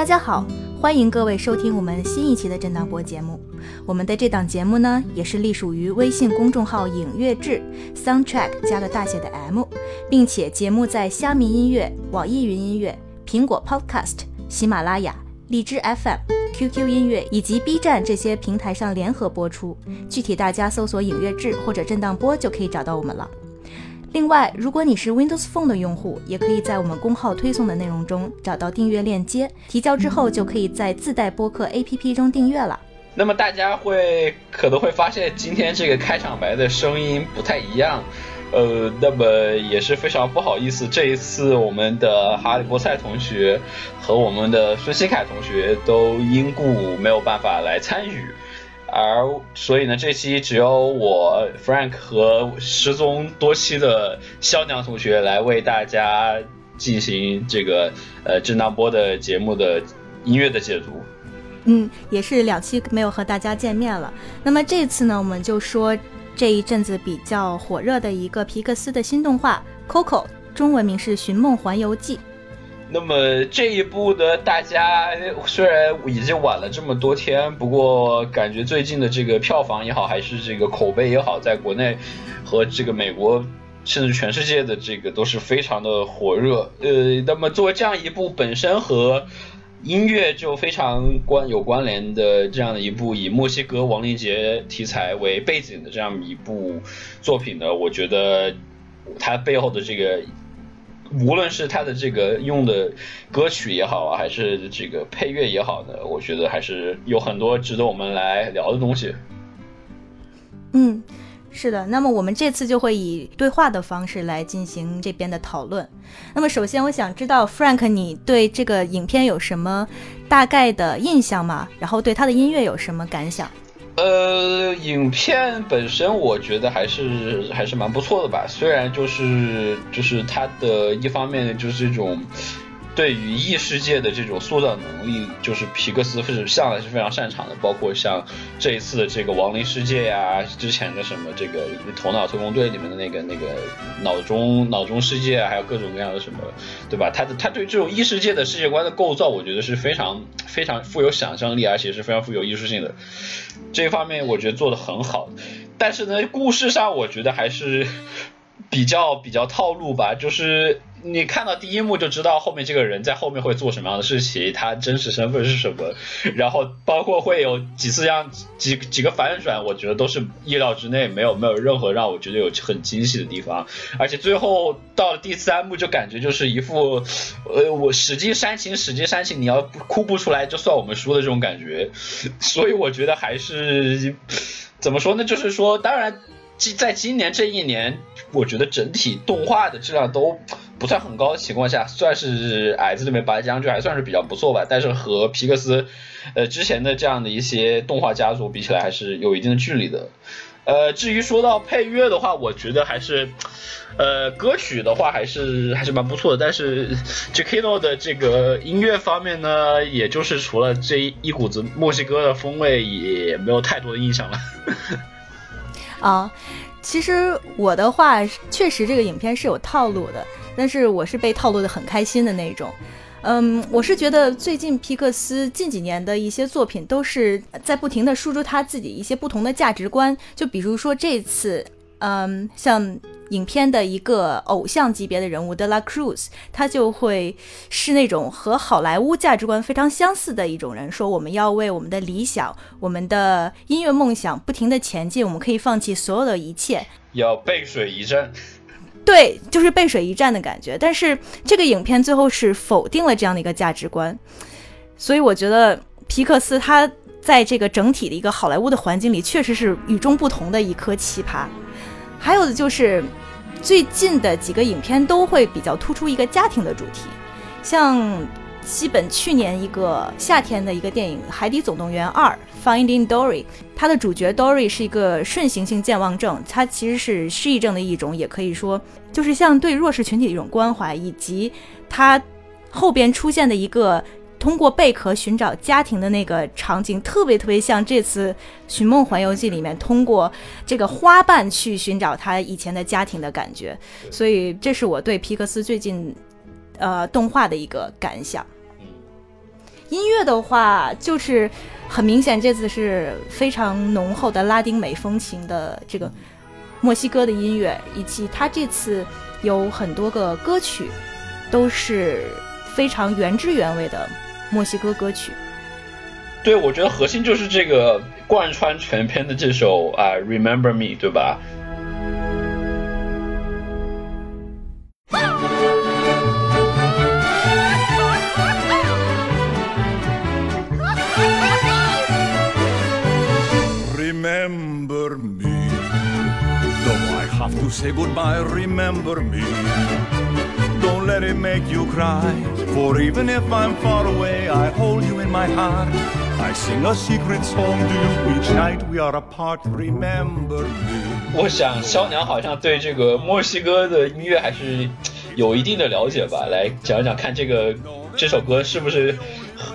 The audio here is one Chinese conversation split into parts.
大家好，欢迎各位收听我们新一期的震荡波节目。我们的这档节目呢，也是隶属于微信公众号“影乐志 ”（Soundtrack 加个大写的 M），并且节目在虾米音乐、网易云音乐、苹果 Podcast、喜马拉雅、荔枝 FM、QQ 音乐以及 B 站这些平台上联合播出。具体大家搜索“影乐志”或者“震荡波”就可以找到我们了。另外，如果你是 Windows Phone 的用户，也可以在我们公号推送的内容中找到订阅链接，提交之后就可以在自带播客 APP 中订阅了。那么大家会可能会发现今天这个开场白的声音不太一样，呃，那么也是非常不好意思，这一次我们的哈利波塞同学和我们的孙新凯同学都因故没有办法来参与。而所以呢，这期只有我 Frank 和失踪多期的肖娘同学来为大家进行这个呃震荡波的节目的音乐的解读。嗯，也是两期没有和大家见面了。那么这次呢，我们就说这一阵子比较火热的一个皮克斯的新动画《Coco》，中文名是《寻梦环游记》。那么这一部呢，大家虽然已经晚了这么多天，不过感觉最近的这个票房也好，还是这个口碑也好，在国内和这个美国，甚至全世界的这个都是非常的火热。呃，那么作为这样一部本身和音乐就非常关有关联的这样的一部以墨西哥亡灵节题材为背景的这样一部作品呢，我觉得它背后的这个。无论是他的这个用的歌曲也好啊，还是这个配乐也好呢，我觉得还是有很多值得我们来聊的东西。嗯，是的。那么我们这次就会以对话的方式来进行这边的讨论。那么首先，我想知道 Frank，你对这个影片有什么大概的印象吗？然后对他的音乐有什么感想？呃，影片本身我觉得还是还是蛮不错的吧，虽然就是就是它的一方面就是这种。对于异世界的这种塑造能力，就是皮克斯是向来是非常擅长的。包括像这一次的这个亡灵世界呀，之前的什么这个头脑特工队里面的那个那个脑中脑中世界啊，还有各种各样的什么，对吧？他的他对这种异世界的世界观的构造，我觉得是非常非常富有想象力，而且是非常富有艺术性的。这方面我觉得做的很好，但是呢，故事上我觉得还是比较比较套路吧，就是。你看到第一幕就知道后面这个人在后面会做什么样的事情，他真实身份是什么，然后包括会有几次这样几几个反转，我觉得都是意料之内，没有没有任何让我觉得有很惊喜的地方，而且最后到了第三幕就感觉就是一副，呃，我使劲煽情，使劲煽情，你要哭不出来就算我们输的这种感觉，所以我觉得还是怎么说呢？就是说，当然。在今年这一年，我觉得整体动画的质量都不算很高的情况下，算是矮子里面拔将军，还算是比较不错吧。但是和皮克斯，呃之前的这样的一些动画家族比起来，还是有一定的距离的。呃，至于说到配乐的话，我觉得还是，呃，歌曲的话还是还是蛮不错的。但是 j k i n o 的这个音乐方面呢，也就是除了这一股子墨西哥的风味，也没有太多的印象了。啊，其实我的话确实这个影片是有套路的，但是我是被套路的很开心的那种。嗯，我是觉得最近皮克斯近几年的一些作品都是在不停的输出他自己一些不同的价值观，就比如说这次嗯，像影片的一个偶像级别的人物德拉 Cruz，他就会是那种和好莱坞价值观非常相似的一种人，说我们要为我们的理想、我们的音乐梦想不停的前进，我们可以放弃所有的一切，要背水一战。对，就是背水一战的感觉。但是这个影片最后是否定了这样的一个价值观，所以我觉得皮克斯他在这个整体的一个好莱坞的环境里，确实是与众不同的一颗奇葩。还有的就是最近的几个影片都会比较突出一个家庭的主题，像基本去年一个夏天的一个电影《海底总动员二》（Finding Dory），它的主角 Dory 是一个顺行性健忘症，它其实是失忆症的一种，也可以说就是像对弱势群体的一种关怀，以及它后边出现的一个。通过贝壳寻找家庭的那个场景，特别特别像这次《寻梦环游记》里面通过这个花瓣去寻找他以前的家庭的感觉，所以这是我对皮克斯最近呃动画的一个感想。音乐的话，就是很明显这次是非常浓厚的拉丁美风情的这个墨西哥的音乐，以及他这次有很多个歌曲都是非常原汁原味的。墨西哥歌曲，对，我觉得核心就是这个贯穿全篇的这首啊，Remember Me，对吧？Remember me, though I have to say goodbye. Remember me. Don't let it make you cry. For even if I'm far away, I hold you in my heart. I sing a secret song to you each night we are apart. Remember me. 我想肖娘好像对这个墨西哥的音乐还是有一定的了解吧？来讲一讲看这个这首歌是不是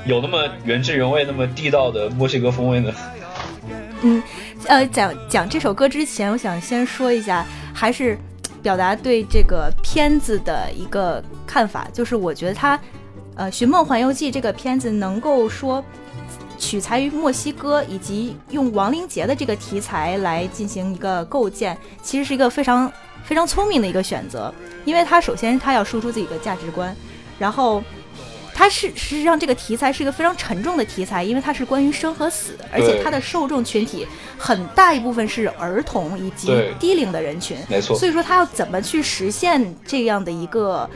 有那么原汁原味、那么地道的墨西哥风味呢？嗯，呃，讲讲这首歌之前，我想先说一下，还是。表达对这个片子的一个看法，就是我觉得它，呃，《寻梦环游记》这个片子能够说取材于墨西哥，以及用亡灵节的这个题材来进行一个构建，其实是一个非常非常聪明的一个选择，因为它首先它要输出自己的价值观，然后。它是实际上这个题材是一个非常沉重的题材，因为它是关于生和死，而且它的受众群体很大一部分是儿童以及低龄的人群，没错。所以说它要怎么去实现这样的一个。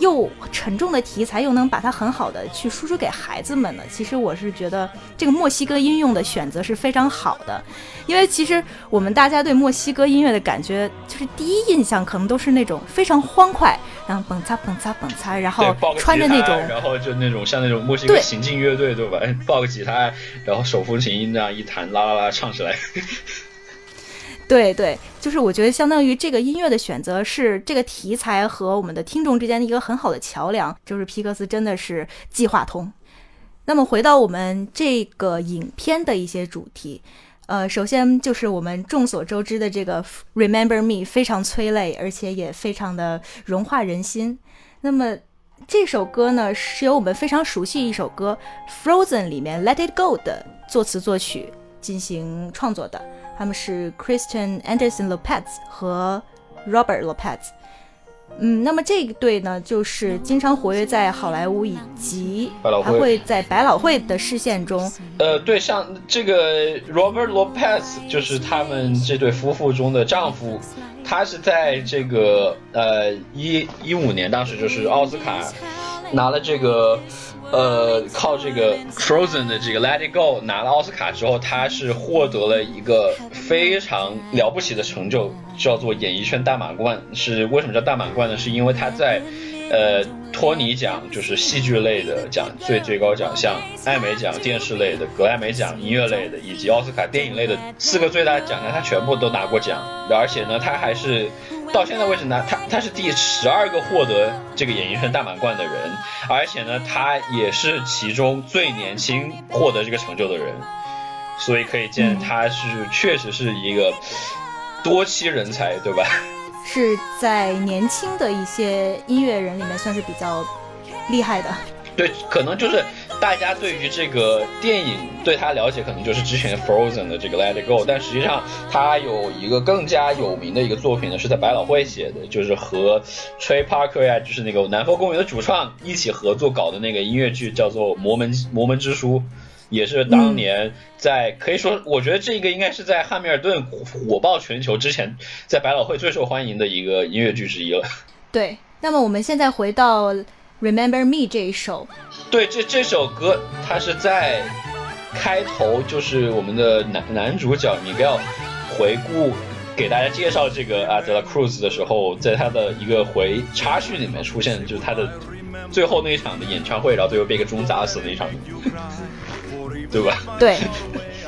又沉重的题材，又能把它很好的去输出给孩子们呢？其实我是觉得这个墨西哥音用的选择是非常好的，因为其实我们大家对墨西哥音乐的感觉，就是第一印象可能都是那种非常欢快，然后蹦擦蹦擦蹦擦，然后穿着那种，然后就那种像那种墨西哥行进乐队，对吧？抱个吉他，然后手风琴这样一弹，啦啦啦唱起来。对对，就是我觉得相当于这个音乐的选择是这个题材和我们的听众之间的一个很好的桥梁，就是皮克斯真的是计划通。那么回到我们这个影片的一些主题，呃，首先就是我们众所周知的这个《Remember Me》非常催泪，而且也非常的融化人心。那么这首歌呢，是由我们非常熟悉一首歌《Frozen》里面《Let It Go》的作词作曲进行创作的。他们是 Christian Anderson Lopez 和 Robert Lopez，嗯，那么这一对呢，就是经常活跃在好莱坞以及还会在百老汇的视线中。呃，对，像这个 Robert Lopez 就是他们这对夫妇中的丈夫，他是在这个呃一一五年，当时就是奥斯卡拿了这个。呃，靠这个 Frozen 的这个 Let It Go 拿了奥斯卡之后，他是获得了一个非常了不起的成就，叫做演艺圈大满贯。是为什么叫大满贯呢？是因为他在呃托尼奖就是戏剧类的奖最最高奖项、艾美奖电视类的、格莱美奖音乐类的以及奥斯卡电影类的四个最大奖项，他全部都拿过奖。而且呢，他还是。到现在为止呢，他他是第十二个获得这个演艺圈大满贯的人，而且呢，他也是其中最年轻获得这个成就的人，所以可以见他是确实是一个多栖人才，对吧？是在年轻的一些音乐人里面算是比较厉害的。对，可能就是大家对于这个电影对他了解，可能就是之前 Frozen 的这个 Let It Go，但实际上他有一个更加有名的一个作品呢，是在百老汇写的，就是和 Trey Parker 呀，就是那个南方公园的主创一起合作搞的那个音乐剧，叫做《魔门魔门之书》，也是当年在可以说，我觉得这个应该是在汉密尔顿火爆全球之前，在百老汇最受欢迎的一个音乐剧之一了。对，那么我们现在回到。Remember Me 这一首，对，这这首歌它是在开头，就是我们的男男主角 Miguel 回顾给大家介绍这个阿德拉 Cruz 的时候，在他的一个回插叙里面出现，就是他的最后那一场的演唱会，然后最后被一个钟砸死那一场，对吧？对。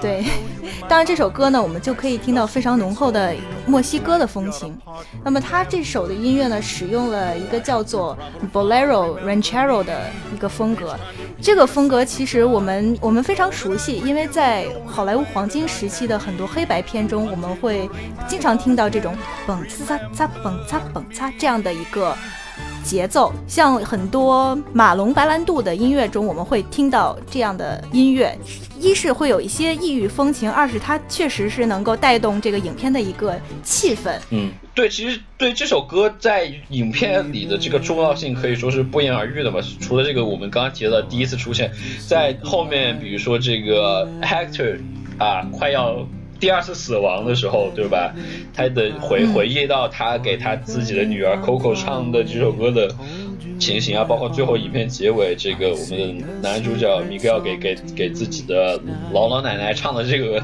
对，当然这首歌呢，我们就可以听到非常浓厚的墨西哥的风情。那么它这首的音乐呢，使用了一个叫做 Bolero Ranchero 的一个风格。这个风格其实我们我们非常熟悉，因为在好莱坞黄金时期的很多黑白片中，我们会经常听到这种嘣擦擦嘣擦嘣擦这样的一个。节奏像很多马龙白兰度的音乐中，我们会听到这样的音乐，一是会有一些异域风情，二是它确实是能够带动这个影片的一个气氛。嗯，对，其实对这首歌在影片里的这个重要性可以说是不言而喻的嘛。除了这个我们刚刚提到的第一次出现，在后面比如说这个 Hector 啊，快要。第二次死亡的时候，对吧？他的回回忆到他给他自己的女儿 Coco 唱的这首歌的情形啊，包括最后影片结尾，这个我们的男主角 Miguel 给给给自己的老老奶奶唱的这个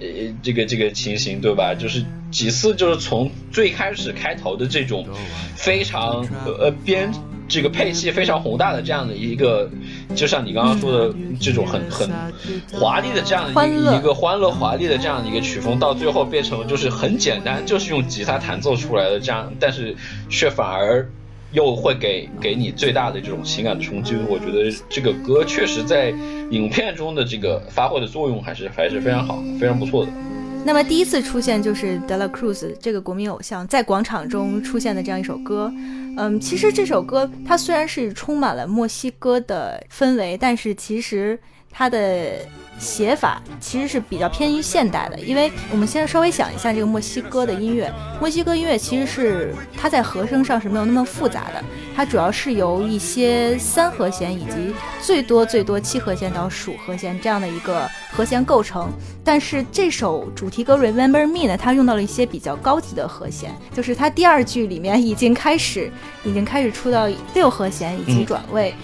呃这个这个情形，对吧？就是几次就是从最开始开头的这种非常呃编。这个配器非常宏大的这样的一个，就像你刚刚说的这种很很华丽的这样的一个欢乐华丽的这样的一个曲风，到最后变成就是很简单，就是用吉他弹奏出来的这样，但是却反而又会给给你最大的这种情感的冲击。我觉得这个歌确实在影片中的这个发挥的作用还是还是非常好，非常不错的。那么第一次出现就是德拉克鲁斯这个国民偶像在广场中出现的这样一首歌，嗯，其实这首歌它虽然是充满了墨西哥的氛围，但是其实它的。写法其实是比较偏于现代的，因为我们先稍微想一下这个墨西哥的音乐。墨西哥音乐其实是它在和声上是没有那么复杂的，它主要是由一些三和弦以及最多最多七和弦到属和弦这样的一个和弦构成。但是这首主题歌《Remember Me》呢，它用到了一些比较高级的和弦，就是它第二句里面已经开始已经开始出到六和弦以及转位。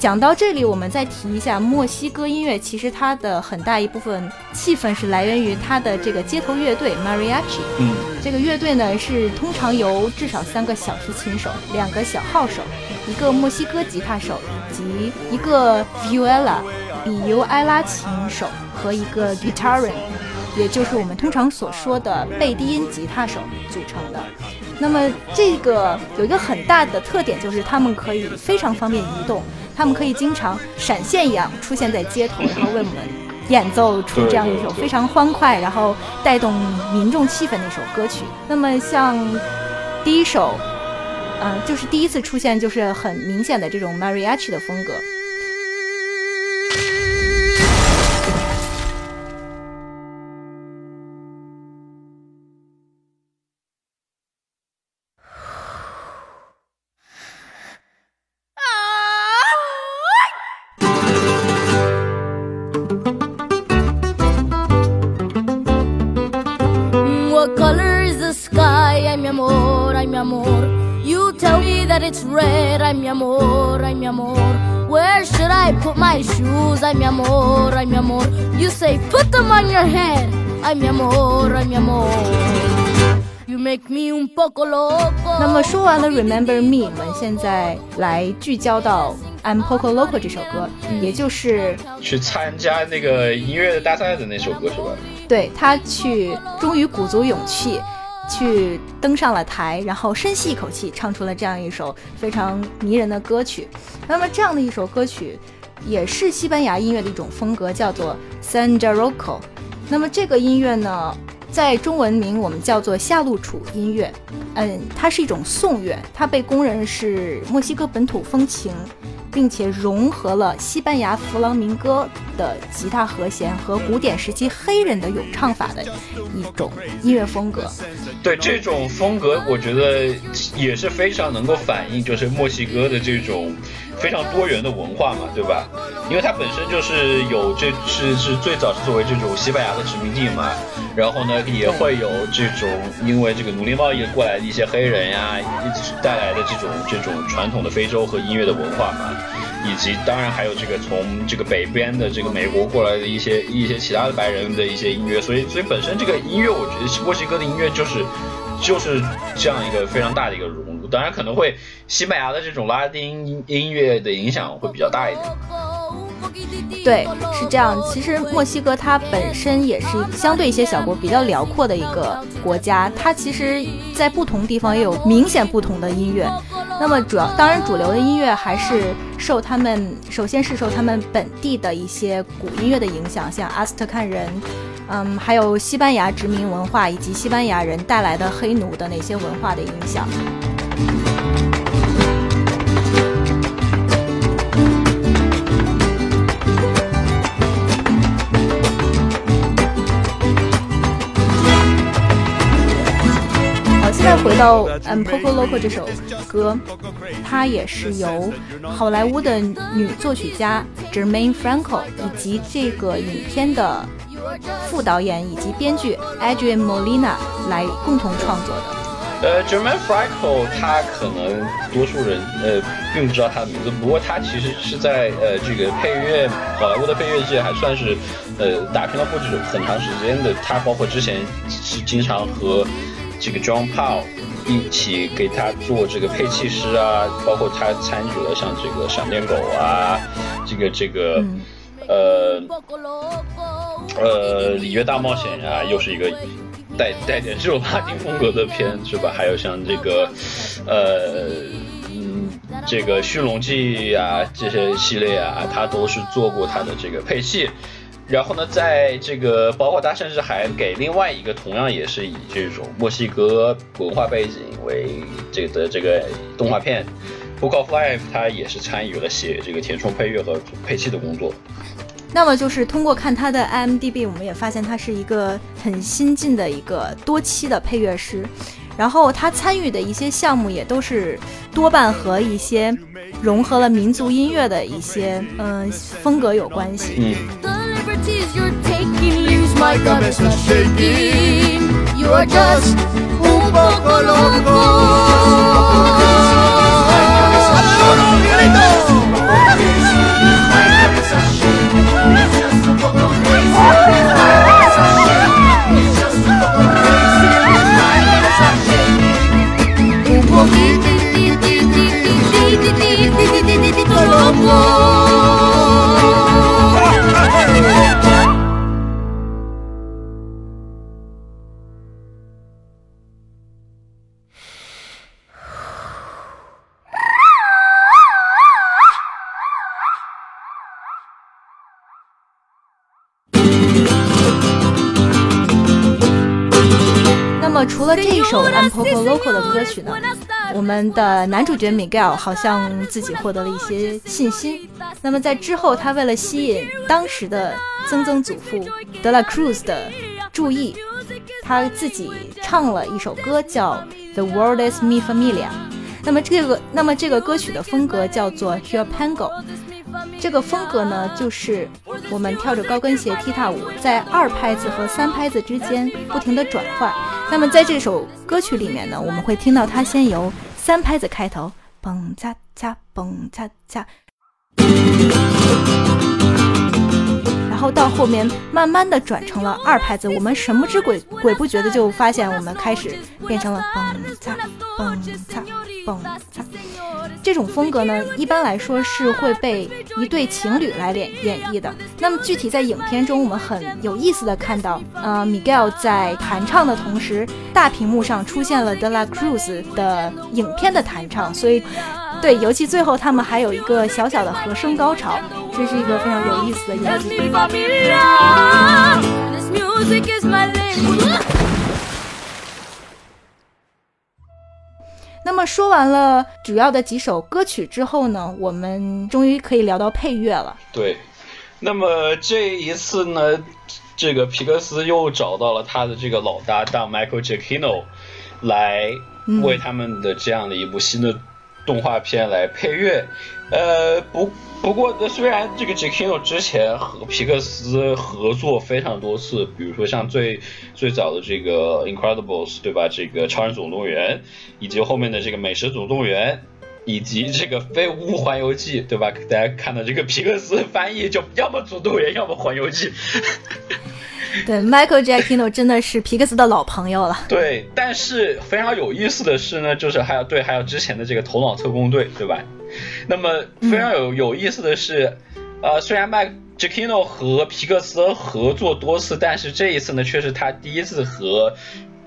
讲到这里，我们再提一下墨西哥音乐。其实它的很大一部分气氛是来源于它的这个街头乐队 Mariachi。嗯，这个乐队呢是通常由至少三个小提琴手、两个小号手、一个墨西哥吉他手以及一个 viola 比尤埃拉琴手和一个 guitarin，也就是我们通常所说的贝低音吉他手组成的。那么这个有一个很大的特点，就是他们可以非常方便移动。他们可以经常闪现一样出现在街头，然后为我们演奏出这样一首非常欢快，然后带动民众气氛的一首歌曲。那么像第一首，呃，就是第一次出现，就是很明显的这种 mariachi 的风格。It's red, ay mi amor, ay mi amor. Where should I put my shoes, ay mi amor, ay mi amor? You say put them on your head, ay mi amor, ay mi amor. You make me un poco loco. 那么说完了 Remember Me，我们现在来聚焦到 I'm Poco Loco 这首歌，也就是去参加那个音乐的大赛的那首歌是吧？对他去，终于鼓足勇气。去登上了台，然后深吸一口气，唱出了这样一首非常迷人的歌曲。那么这样的一首歌曲，也是西班牙音乐的一种风格，叫做 Samba Roco。那么这个音乐呢，在中文名我们叫做夏露楚音乐。嗯，它是一种颂乐，它被公认是墨西哥本土风情并且融合了西班牙弗朗明哥的吉他和弦和古典时期黑人的咏唱法的一种音乐风格。对这种风格，我觉得也是非常能够反映就是墨西哥的这种非常多元的文化嘛，对吧？因为它本身就是有这是是最早是作为这种西班牙的殖民地嘛，然后呢也会有这种因为这个奴隶贸易过来的一些黑人呀，带来的这种这种传统的非洲和音乐的文化嘛。以及当然还有这个从这个北边的这个美国过来的一些一些其他的白人的一些音乐，所以所以本身这个音乐，我觉得墨西哥的音乐就是就是这样一个非常大的一个融入。当然可能会西班牙的这种拉丁音乐的影响会比较大一点。对，是这样。其实墨西哥它本身也是相对一些小国比较辽阔的一个国家，它其实在不同地方也有明显不同的音乐。那么主要，当然主流的音乐还是受他们，首先是受他们本地的一些古音乐的影响，像阿斯特坎人，嗯，还有西班牙殖民文化以及西班牙人带来的黑奴的那些文化的影响。好，现在回到《嗯 Poco Loco》这首歌，它也是由好莱坞的女作曲家 Jermaine Franco 以及这个影片的副导演以及编剧 Adrian Molina 来共同创作的。呃，Jermaine Franco，他可能多数人呃并不知道他的名字，不过他其实是在呃这个配乐好莱坞的配乐界还算是呃打拼了不止很长时间的。他包括之前是经常和这个 John Paul 一起给他做这个配器师啊，包括他参与了像这个闪电狗啊，这个这个呃呃里约大冒险啊，又是一个带带点这种拉丁风格的片是吧？还有像这个呃嗯这个驯龙记啊这些系列啊，他都是做过他的这个配器。然后呢，在这个包括他甚至还给另外一个同样也是以这种墨西哥文化背景为这个的这个动画片《Book of Life》，他也是参与了写这个填充配乐和配器的工作。那么就是通过看他的 IMDB，我们也发现他是一个很新进的一个多期的配乐师。然后他参与的一些项目也都是多半和一些融合了民族音乐的一些嗯风格有关系。嗯。Just un poco loco. Un 首《I'm Poco Loco》的歌曲呢，我们的男主角 Miguel 好像自己获得了一些信心。那么在之后，他为了吸引当时的曾曾祖父德拉 Cruz 的注意，他自己唱了一首歌叫《The World Is Me Familia》。那么这个，那么这个歌曲的风格叫做 Huapango。这个风格呢，就是我们跳着高跟鞋踢踏舞，在二拍子和三拍子之间不停的转换。那么在这首歌曲里面呢，我们会听到它先由三拍子开头，蹦恰恰，蹦恰恰。然后到后面慢慢的转成了二拍子，我们神不知鬼鬼不觉的就发现我们开始变成了蹦擦蹦擦蹦擦。这种风格呢，一般来说是会被一对情侣来演演绎的。那么具体在影片中，我们很有意思的看到，呃，Miguel 在弹唱的同时，大屏幕上出现了 De La Cruz 的影片的弹唱，所以。对，尤其最后他们还有一个小小的和声高潮，这是一个非常有意思的演技。那么说完了主要的几首歌曲之后呢，我们终于可以聊到配乐了。对，那么这一次呢，这个皮克斯又找到了他的这个老搭档 Michael Giacchino 来为他们的这样的一部新的动画片来配乐。呃，不不过，虽然这个 gknow 之前和皮克斯合作非常多次，比如说像最最早的这个 Incredibles 对吧？这个超人总动员，以及后面的这个美食总动员。以及这个《飞屋环游记》，对吧？大家看到这个皮克斯翻译，就要么《总动员》，要么《环游记 》。对，Michael Giacchino 真的是皮克斯的老朋友了。对，但是非常有意思的是呢，就是还有对，还有之前的这个《头脑特工队》，对吧？那么非常有有意思的是，呃，虽然 Michael Giacchino 和皮克斯合作多次，但是这一次呢，却是他第一次和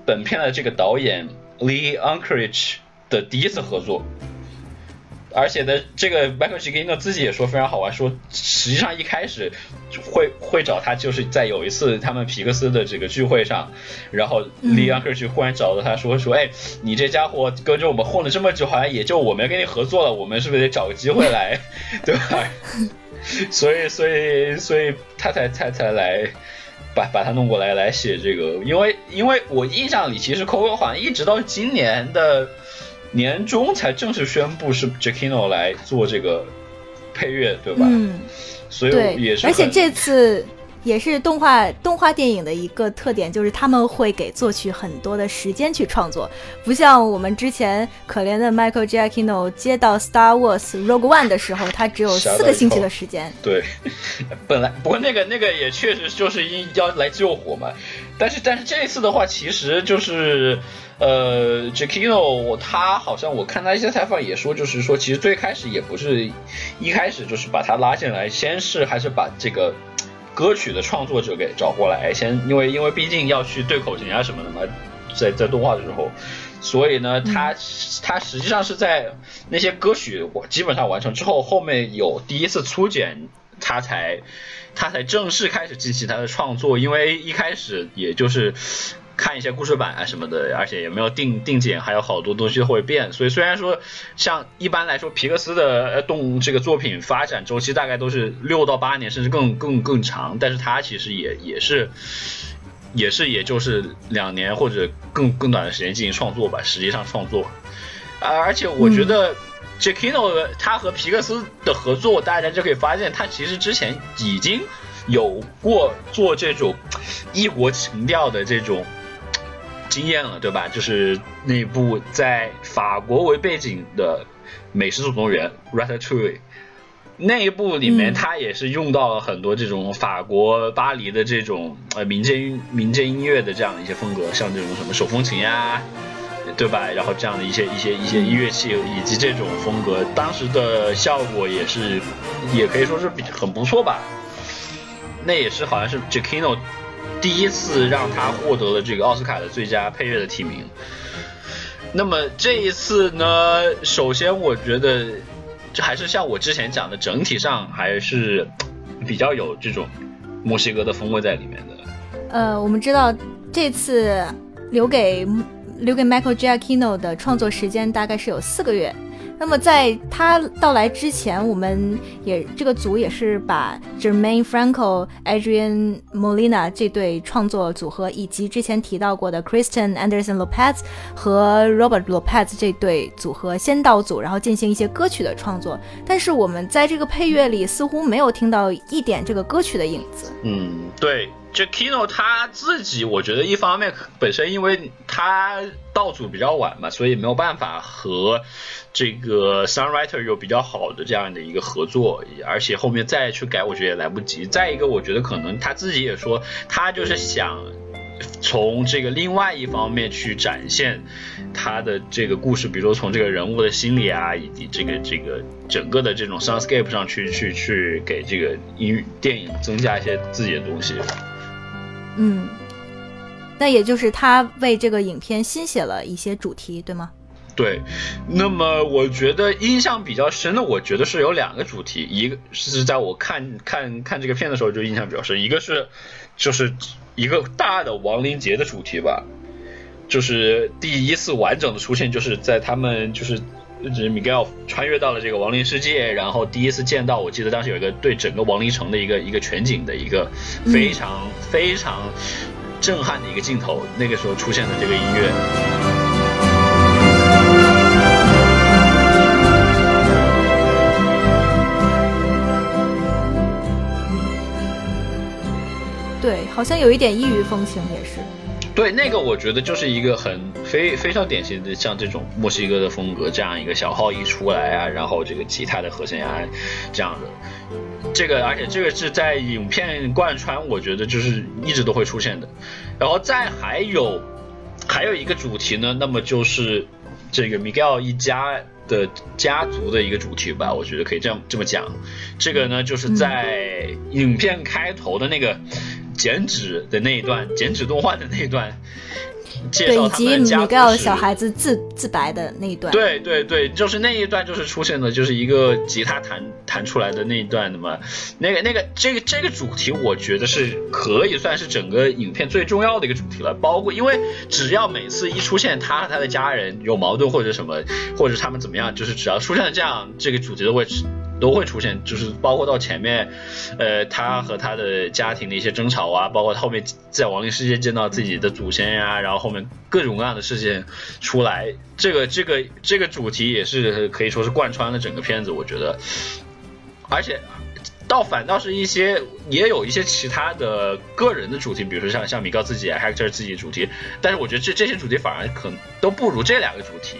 本片的这个导演 Lee Unkrich 的第一次合作。而且呢，这个 Michael Giacchino 自己也说非常好玩，说实际上一开始会会找他，就是在有一次他们皮克斯的这个聚会上，然后 Lee Unkrich 忽然找到他说说，哎，你这家伙跟着我们混了这么久，好像也就我们跟你合作了，我们是不是得找个机会来，对吧？所以所以所以他才才才来把把他弄过来来写这个，因为因为我印象里其实 Coco 好像一直到今年的。年终才正式宣布是 Giacchino 来做这个配乐，对吧？嗯，所以也是。而且这次也是动画动画电影的一个特点，就是他们会给作曲很多的时间去创作，不像我们之前可怜的 Michael Giacchino 接到 Star Wars Rogue One 的时候，他只有四个星期的时间。对，本来不过那个那个也确实就是因要来救火嘛，但是但是这次的话，其实就是。呃，Giacchino 他好像我看他一些采访也说，就是说其实最开始也不是一开始就是把他拉进来，先是还是把这个歌曲的创作者给找过来，先因为因为毕竟要去对口型啊什么的嘛，在在动画的时候，所以呢，他他实际上是在那些歌曲我基本上完成之后，后面有第一次粗剪，他才他才正式开始进行他的创作，因为一开始也就是。看一些故事版啊什么的，而且也没有定定剪，还有好多东西会变。所以虽然说像一般来说皮克斯的动这个作品发展周期大概都是六到八年，甚至更更更长，但是它其实也也是也是也就是两年或者更更短的时间进行创作吧。实际上创作啊，而且我觉得 Giacchino 他和皮克斯的合作，大家就可以发现他其实之前已经有过做这种异国情调的这种。经验了，对吧？就是那部在法国为背景的《美食总动员》（Ratatouille） 那一部里面，他也是用到了很多这种法国巴黎的这种呃民间民间音乐的这样的一些风格，像这种什么手风琴呀，对吧？然后这样的一些一些一些乐器以及这种风格，当时的效果也是也可以说是比很不错吧。那也是好像是 Giacchino。第一次让他获得了这个奥斯卡的最佳配乐的提名。那么这一次呢，首先我觉得，这还是像我之前讲的，整体上还是比较有这种墨西哥的风味在里面的。呃，我们知道这次留给留给 Michael Giacchino 的创作时间大概是有四个月。那么在他到来之前，我们也这个组也是把 Jermaine Franco、Adrian Molina 这对创作组合，以及之前提到过的 Kristen Anderson Lopez 和 Robert Lopez 这对组合先到组，然后进行一些歌曲的创作。但是我们在这个配乐里似乎没有听到一点这个歌曲的影子。嗯，对。就 Kino 他自己，我觉得一方面本身因为他到组比较晚嘛，所以没有办法和这个 Songwriter 有比较好的这样的一个合作，而且后面再去改，我觉得也来不及。再一个，我觉得可能他自己也说，他就是想从这个另外一方面去展现他的这个故事，比如说从这个人物的心理啊，以及这个这个整个的这种 Soundscape 上去去去给这个音电影增加一些自己的东西。嗯，那也就是他为这个影片新写了一些主题，对吗？对，那么我觉得印象比较深的，我觉得是有两个主题，一个是在我看看看这个片的时候就印象比较深，一个是就是一个大的亡灵节的主题吧。就是第一次完整的出现，就是在他们就是。就是 Miguel 穿越到了这个亡灵世界，然后第一次见到，我记得当时有一个对整个亡灵城的一个一个全景的一个非常非常震撼的一个镜头，那个时候出现的这个音乐。对，好像有一点异域风情，也是。对，那个我觉得就是一个很非非常典型的，像这种墨西哥的风格，这样一个小号一出来啊，然后这个吉他的和弦啊，这样的，这个而且这个是在影片贯穿，我觉得就是一直都会出现的。然后再还有还有一个主题呢，那么就是这个 Miguel 一家的家族的一个主题吧，我觉得可以这样这么讲。这个呢，就是在影片开头的那个。剪纸的那一段，剪纸动画的那一段，介对，绍以及他们家米高族是小孩子自自白的那一段。对对对，就是那一段，就是出现的，就是一个吉他弹弹出来的那一段的嘛。那个那个这个这个主题，我觉得是可以算是整个影片最重要的一个主题了。包括因为只要每次一出现他和他的家人有矛盾或者什么，或者他们怎么样，就是只要出现了这样，这个主题都会都会出现，就是包括到前面，呃，他和他的家庭的一些争吵啊，包括后面在亡灵世界见到自己的祖先呀、然后后面各种各样的事情出来，这个这个这个主题也是可以说是贯穿了整个片子，我觉得，而且。倒反倒是一些也有一些其他的个人的主题，比如说像像米高自己啊，Hector 自己的主题，但是我觉得这这些主题反而可能都不如这两个主题，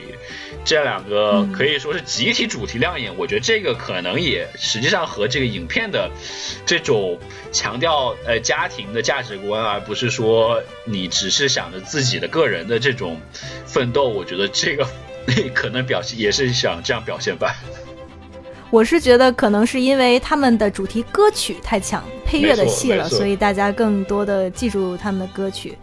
这两个可以说是集体主题亮眼。我觉得这个可能也实际上和这个影片的这种强调呃家庭的价值观，而不是说你只是想着自己的个人的这种奋斗，我觉得这个 可能表现也是想这样表现吧。我是觉得可能是因为他们的主题歌曲太强，配乐的戏了，所以大家更多的记住他们的歌曲。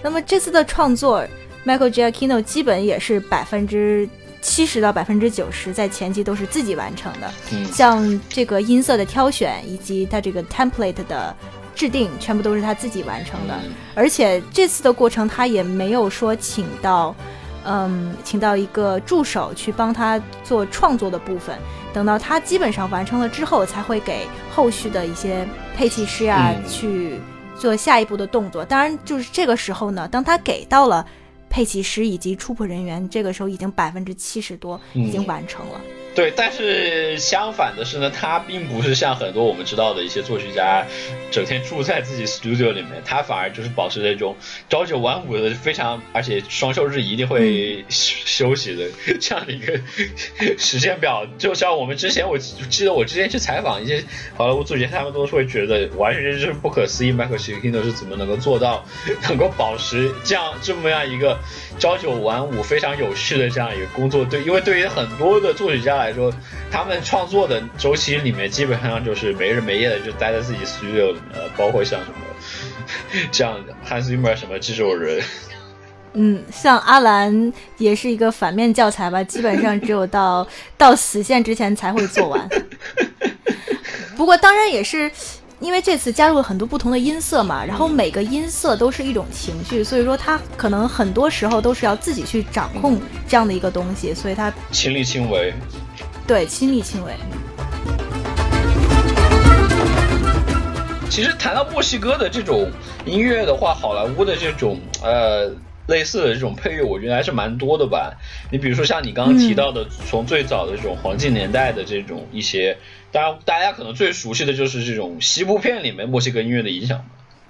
那么这次的创作，Michael Giacchino 基本也是百分之七十到百分之九十在前期都是自己完成的，嗯像这个音色的挑选以及他这个 template 的制定，全部都是他自己完成的。嗯而且这次的过程，他也没有说请到，嗯，请到一个助手去帮他做创作的部分。等到他基本上完成了之后，才会给后续的一些配器师啊、嗯去做下一步的动作。当然，就是这个时候呢，当他给到了配器师以及出谱人员，这个时候已经百分之七十多已经嗯完成了。对，但是相反的是呢，他并不是像很多我们知道的一些作曲家，整天住在自己 studio 里面，他反而就是保持那种朝九晚五的非常，而且双休日一定会休休息的这样的一个时间表。就像我们之前，我记得我之前去采访一些好莱坞作曲家，他们都会觉得完全就是不可思议，迈克尔·希金是怎么能够做到，能够保持这样这么样一个朝九晚五非常有序的这样一个工作。对，因为对于很多的作曲家来说，他们创作的周期里面基本上就是没日没夜的就待在自己 studio 里面，呃包括像什么这样汉斯 Zimmer 什么这种人。嗯，像阿兰也是一个反面教材吧，基本上只有到到死线之前才会做完。不过当然也是。因为这次加入了很多不同的音色嘛，然后每个音色都是一种情绪，所以说他可能很多时候都是要自己去掌控这样的一个东西，所以他亲力亲为，对亲力亲为。其实谈到墨西哥的这种音乐的话，好莱坞的这种呃类似的这种配乐，我觉得还是蛮多的吧。你比如说像你刚刚提到的，从最早的这种黄金年代的这种一些，当然大家可能最熟悉的就是这种西部片里面墨西哥音乐的影响吧。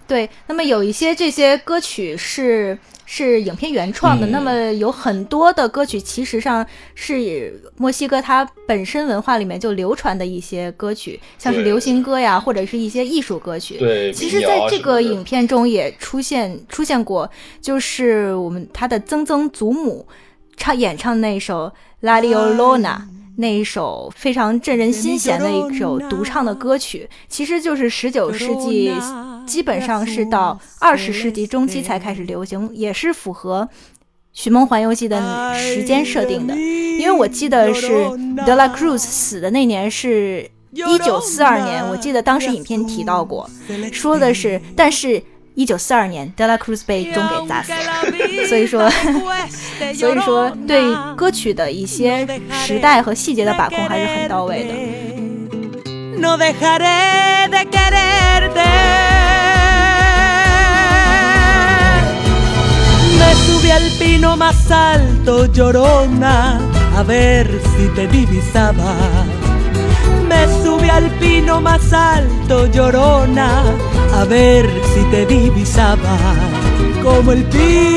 对，那么有一些这些歌曲是是影片原创的，嗯那么有很多的歌曲其实上是墨西哥它本身文化里面就流传的一些歌曲，像是流行歌呀，或者是一些艺术歌曲。对，其实，在这个影片中也出现出现过，就是我们他的曾曾祖母唱演唱那首《拉里欧罗娜》。那一首非常震人心弦的一首独唱的歌曲，其实就是十九世纪，基本上是到二十世纪中期才开始流行，也是符合《寻梦环游记》的时间设定的。因为我记得是德拉克鲁斯死的那年是一九四二年，我记得当时影片提到过，说的是，但是一九四二年 Dela Cruz 被钟给砸死了。所以说，所以说对歌曲的一些时代和细节的把控还是很到位的。No dejaré de quererte. Me subí al pino más alto, llorona, a ver si te divisaba. Me subí al pino más alto, llorona, a ver si te divisaba. Como el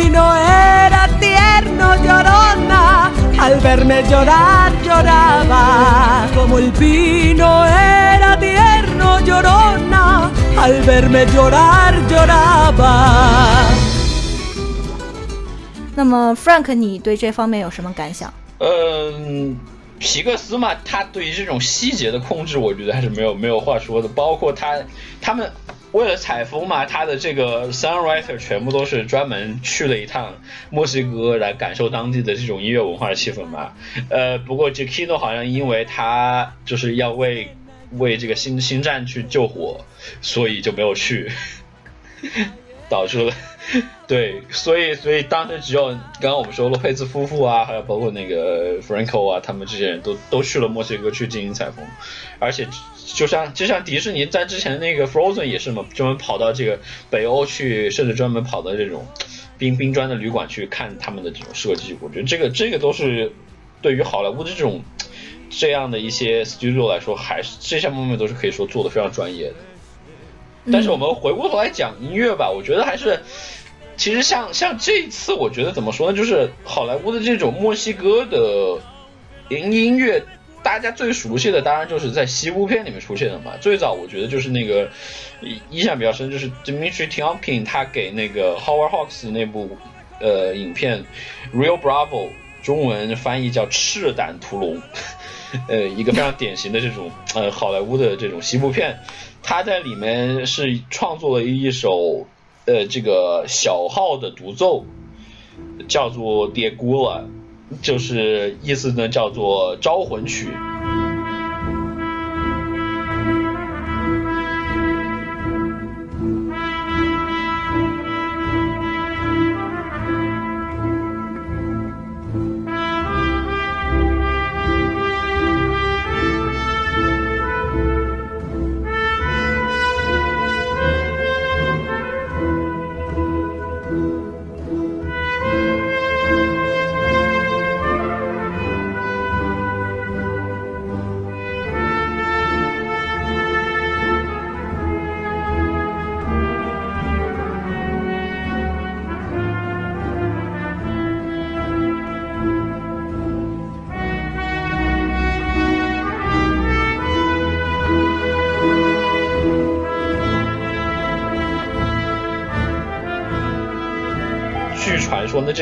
pino era tierno, llorona, al verme llorar lloraba. Como el pino era tierno, llorona, al verme llorar lloraba. 那么 Frank，你对这方面有什么感想？嗯，皮克斯嘛，他对于这种细节的控制，我觉得还是没有没有话说的。包括他他们为了采风嘛，他的这个 songwriter 全部都是专门去了一趟墨西哥来感受当地的这种音乐文化的气氛嘛。呃，不过 Jackino 好像因为他就是要为为这个星星战去救火，所以就没有去，导致了。对，所以所以当时只有刚刚我们说洛佩兹夫妇啊，还有包括那个 Franco 啊，他们这些人都都去了墨西哥去进行采风，而且就像就像迪士尼在之前那个 Frozen 也是嘛，专门跑到这个北欧去，甚至专门跑到这种冰冰砖的旅馆去看他们的这种设计。我觉得这个这个都是对于好莱坞的这种这样的一些 studio 来说，还是这些方面都是可以说做的非常专业的。但是我们回过头来讲音乐吧，我觉得还是。其实像像这一次，我觉得怎么说呢？就是好莱坞的这种墨西哥的音音乐，大家最熟悉的当然就是在西部片里面出现的嘛。最早我觉得就是那个印象比较深，就是 Dimitri Tiomkin 他给那个 Howard Hawks 那部呃影片《Real Bravo》，中文翻译叫《赤胆屠龙》，呃，一个非常典型的这种呃好莱坞的这种西部片，他在里面是创作了一首。呃，这个小号的独奏叫做《Diegula》，就是意思呢叫做招魂曲。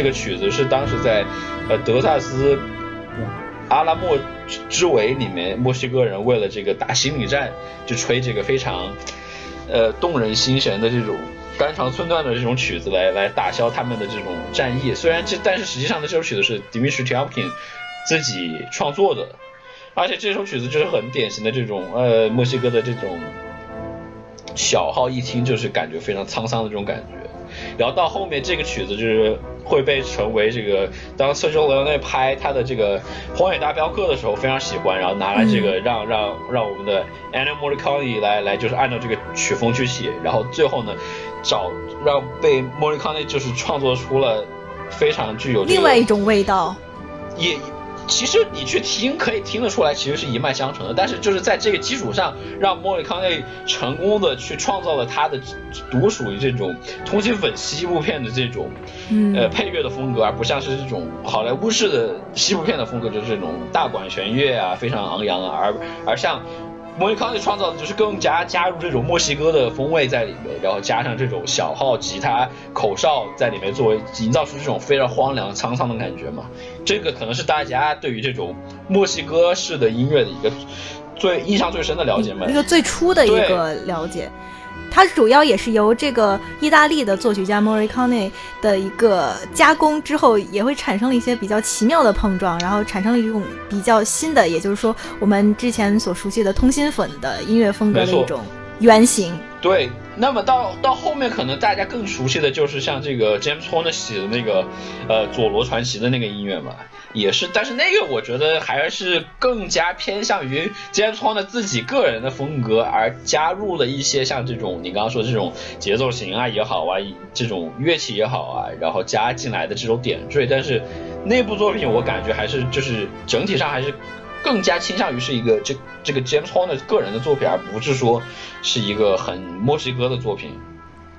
个曲子是当时在呃德萨斯阿拉莫之围里面，墨西哥人为了这个打心理战，就吹这个非常呃动人心弦的这种肝肠寸断的这种曲子来来打消他们的这种战役。虽然这，但是实际上呢，这首曲子是 Dimitri Tiomkin 自己创作的，而且这首曲子就是很典型的这种呃墨西哥的这种小号一听就是感觉非常沧桑的这种感觉。然后到后面这个曲子就是会被成为这个当 Sergio Leone 拍他的这个《荒野大镖客》的时候非常喜欢，然后拿来这个让让让我们的 Ennio Morricone 来来就是按照这个曲风去写，然后最后呢找让被 Morricone 就是创作出了非常具有、这个、另外一种味道。也其实你去听可以听得出来，其实是一脉相承的。但是就是在这个基础上，让莫里康内成功的去创造了他的独属于这种通缉粉西部片的这种、嗯、呃配乐的风格，而不像是这种好莱坞式的西部片的风格，就是这种大管弦乐啊，非常昂扬啊。而而像莫尼康尼创造的就是更加加入这种墨西哥的风味在里面，然后加上这种小号、吉他、口哨在里面，作为营造出这种非常荒凉、沧桑的感觉嘛。这个可能是大家对于这种墨西哥式的音乐的一个最印象最深的了解嘛，一个最初的一个了解。它主要也是由这个意大利的作曲家 Morricone 的一个加工之后，也会产生了一些比较奇妙的碰撞，然后产生了一种比较新的，也就是说我们之前所熟悉的通心粉的音乐风格的一种原型。对，那么到到后面可能大家更熟悉的就是像这个 James Horner 写的那个呃佐罗传奇的那个音乐嘛，也是，但是那个我觉得还是更加偏向于 James Horner 自己个人的风格，而加入了一些像这种你刚刚说这种节奏型啊也好啊，这种乐器也好啊，然后加进来的这种点缀，但是那部作品我感觉还是就是整体上还是。更加倾向于是一个这这个 James Horner 个人的作品，而不是说是一个很墨西哥的作品。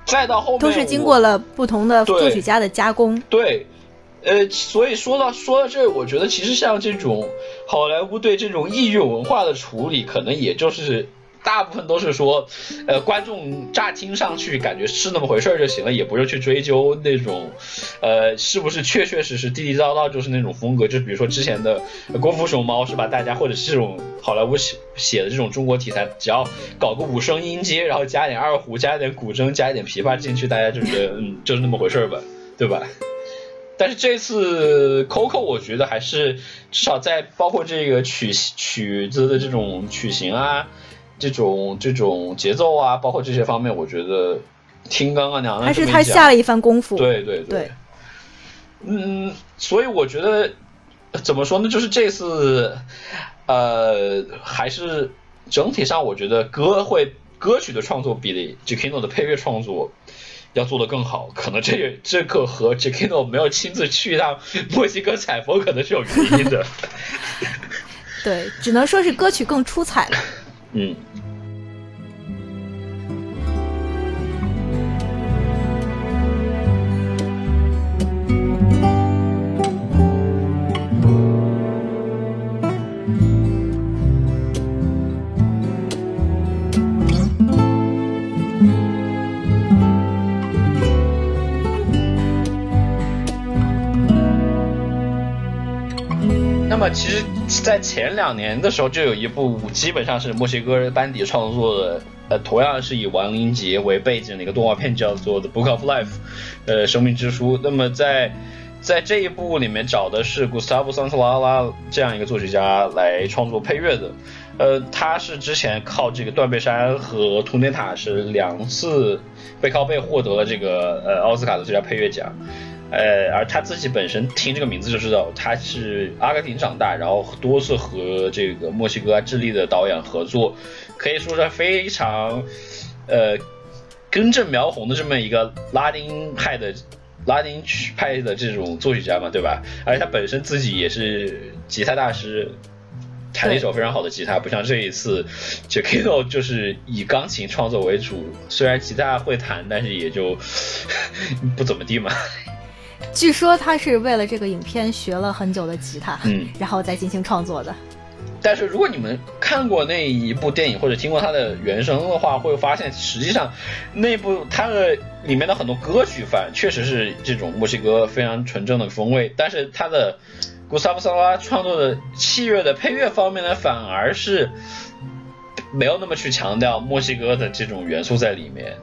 再到后面都是经过了不同的作曲家的加工。对，呃，所以说到说到这，我觉得其实像这种好莱坞对这种异域文化的处理，可能也就是。大部分都是说，呃，观众乍听上去感觉是那么回事儿就行了，也不用去追究那种，呃，是不是确确实实地地道道就是那种风格。就比如说之前的《功夫熊猫》是吧？大家或者是这种好莱坞写写的这种中国题材，只要搞个五声音阶，然后加点二胡，加点古筝，加一点琵琶进去，大家就觉得嗯，就是那么回事儿吧，对吧？但是这次 Coco 我觉得还是至少在包括这个曲曲子的这种曲型啊。这种这种节奏啊，包括这些方面，我觉得听刚刚娘娘还是他下了一番功夫。对对对，嗯，所以我觉得怎么说呢？就是这次呃，还是整体上，我觉得歌会歌曲的创作比 Jacquino 的配乐创作要做得更好。可能这也这个和 Jacquino 没有亲自去一趟墨西哥采风，可能是有原因的。对，只能说是歌曲更出彩了。嗯。在前两年的时候，就有一部基本上是墨西哥班底创作的，呃，同样是以亡灵节为背景的一个动画片，叫做《The Book of Life》，呃，生命之书。那么在在这一部里面找的是 Gustavo Santaolalla 这样一个作曲家来创作配乐的，呃，他是之前靠这个断背山和图内塔是两次背靠背获得了这个呃奥斯卡的最佳配乐奖。呃，而他自己本身听这个名字就知道，他是阿根廷长大，然后多次和这个墨西哥、智利的导演合作，可以说是非常呃根正苗红的这么一个拉丁派的拉丁曲派的这种作曲家嘛，对吧？而且他本身自己也是吉他大师，弹了一首非常好的吉他，不像这一次 j a k i n o 就是以钢琴创作为主，虽然吉他会弹，但是也就 不怎么地嘛。据说他是为了这个影片学了很久的吉他，嗯，然后再进行创作的。但是如果你们看过那一部电影或者听过他的原声的话，会发现实际上那部他的里面的很多歌曲反确实是这种墨西哥非常纯正的风味，但是他的古萨布萨拉创作的器乐的配乐方面呢，反而是没有那么去强调墨西哥的这种元素在里面。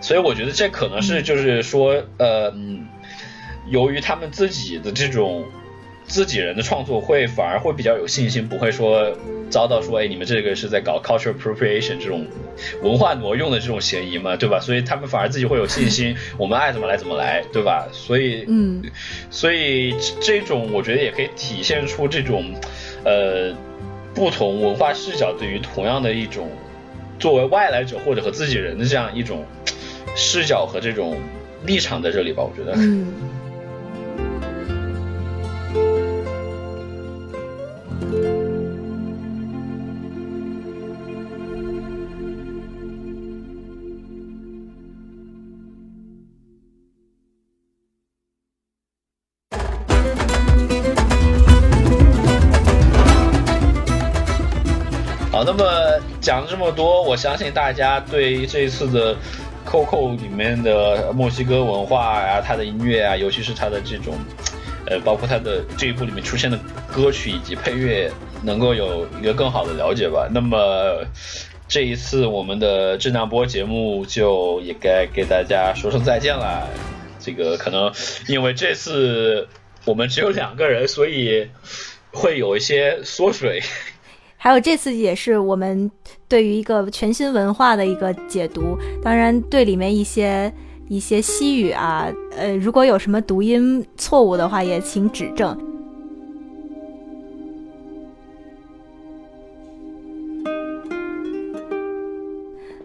所以我觉得这可能是就是说呃。由于他们自己的这种自己人的创作，会反而会比较有信心，不会说遭到说，哎，你们这个是在搞 cultural appropriation 这种文化挪用的这种嫌疑嘛，对吧？所以他们反而自己会有信心，我们爱怎么来怎么来，对吧？所以，嗯，所以这种我觉得也可以体现出这种呃不同文化视角对于同样的一种作为外来者或者和自己人的这样一种视角和这种立场在这里吧，我觉得。嗯。这么多，我相信大家对这一次的 Coco 里面的墨西哥文化啊，它的音乐啊，尤其是它的这种，呃，包括它的这一部里面出现的歌曲以及配乐，能够有一个更好的了解吧。那么这一次我们的震荡波节目就也该给大家说声再见了。这个可能因为这次我们只有两个人，所以会有一些缩水。还有这次也是我们对于一个全新文化的一个解读，当然对里面一些一些西语啊，呃，如果有什么读音错误的话，也请指正。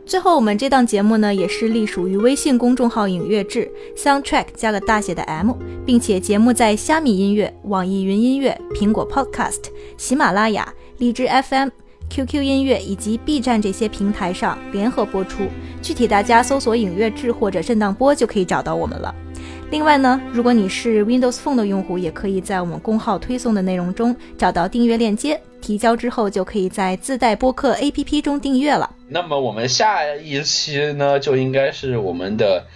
最后，我们这档节目呢，也是隶属于微信公众号“影乐志 ”，Soundtrack 加个大写的 M，并且节目在虾米音乐、网易云音乐、苹果 Podcast、喜马拉雅、荔枝 FM、QQ 音乐以及 B 站这些平台上联合播出。具体大家搜索“影乐志”或者“震荡波”就可以找到我们了。另外呢，如果你是 Windows Phone 的用户，也可以在我们公号推送的内容中找到订阅链接，提交之后就可以在自带播客 APP 中订阅了。那么我们下一期呢，就应该是我们的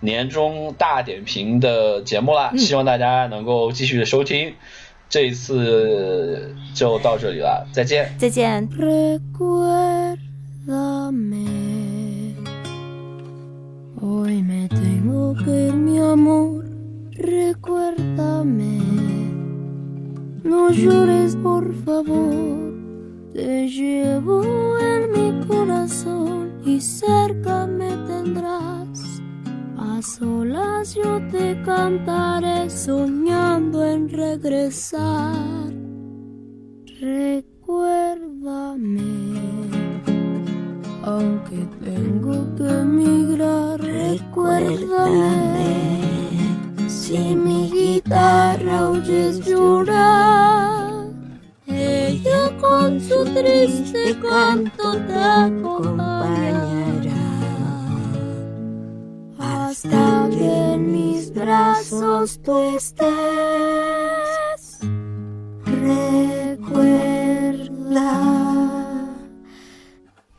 年终大点评的节目啦，希望大家能够继续的收听。这一次就到这里了，再见。再见。Recuérdame. Hoy me tengo que ir, mi amor. Recuérdame. No llores, por favor. Te llevo en mi corazón y cerca me tendrás. A solas yo te cantaré soñando en regresar. Recuérdame, aunque tengo que emigrar, recuérdame. Si mi guitarra oyes llorar, ella con su triste canto te acompañará hasta que en mis brazos tú estés. Recuerda.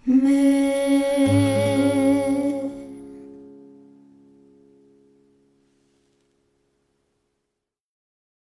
Me